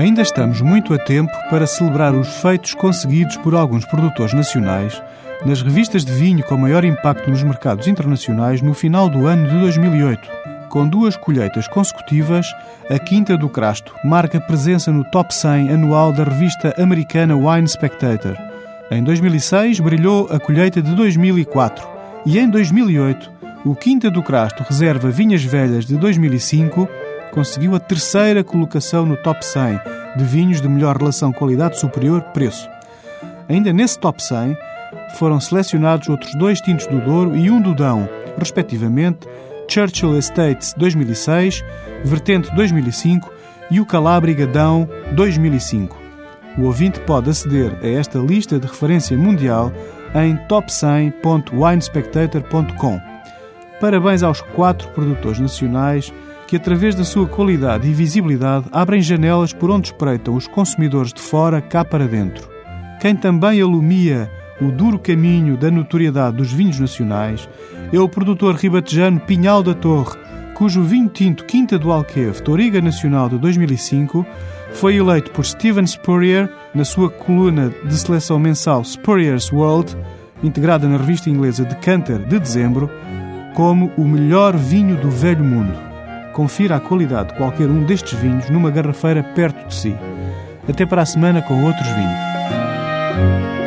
Ainda estamos muito a tempo para celebrar os feitos conseguidos por alguns produtores nacionais nas revistas de vinho com maior impacto nos mercados internacionais no final do ano de 2008. Com duas colheitas consecutivas, a Quinta do Crasto marca presença no top 100 anual da revista americana Wine Spectator. Em 2006 brilhou a colheita de 2004 e em 2008 o Quinta do Crasto Reserva Vinhas Velhas de 2005 conseguiu a terceira colocação no top 100 de vinhos de melhor relação qualidade superior-preço. Ainda nesse top 100 foram selecionados outros dois tintos do Douro e um do Dão, respectivamente Churchill Estates 2006, Vertente 2005 e o Calábriga Dão 2005. O ouvinte pode aceder a esta lista de referência mundial em top100.winespectator.com. Parabéns aos quatro produtores nacionais que, através da sua qualidade e visibilidade, abrem janelas por onde espreitam os consumidores de fora cá para dentro. Quem também alumia o duro caminho da notoriedade dos vinhos nacionais é o produtor ribatejano Pinhal da Torre, cujo vinho tinto Quinta do Alqueve, Toriga Nacional de 2005, foi eleito por Steven Spurrier na sua coluna de seleção mensal Spurrier's World, integrada na revista inglesa Decanter de dezembro, como o melhor vinho do velho mundo confira a qualidade de qualquer um destes vinhos numa garrafeira perto de si. Até para a semana com outros vinhos.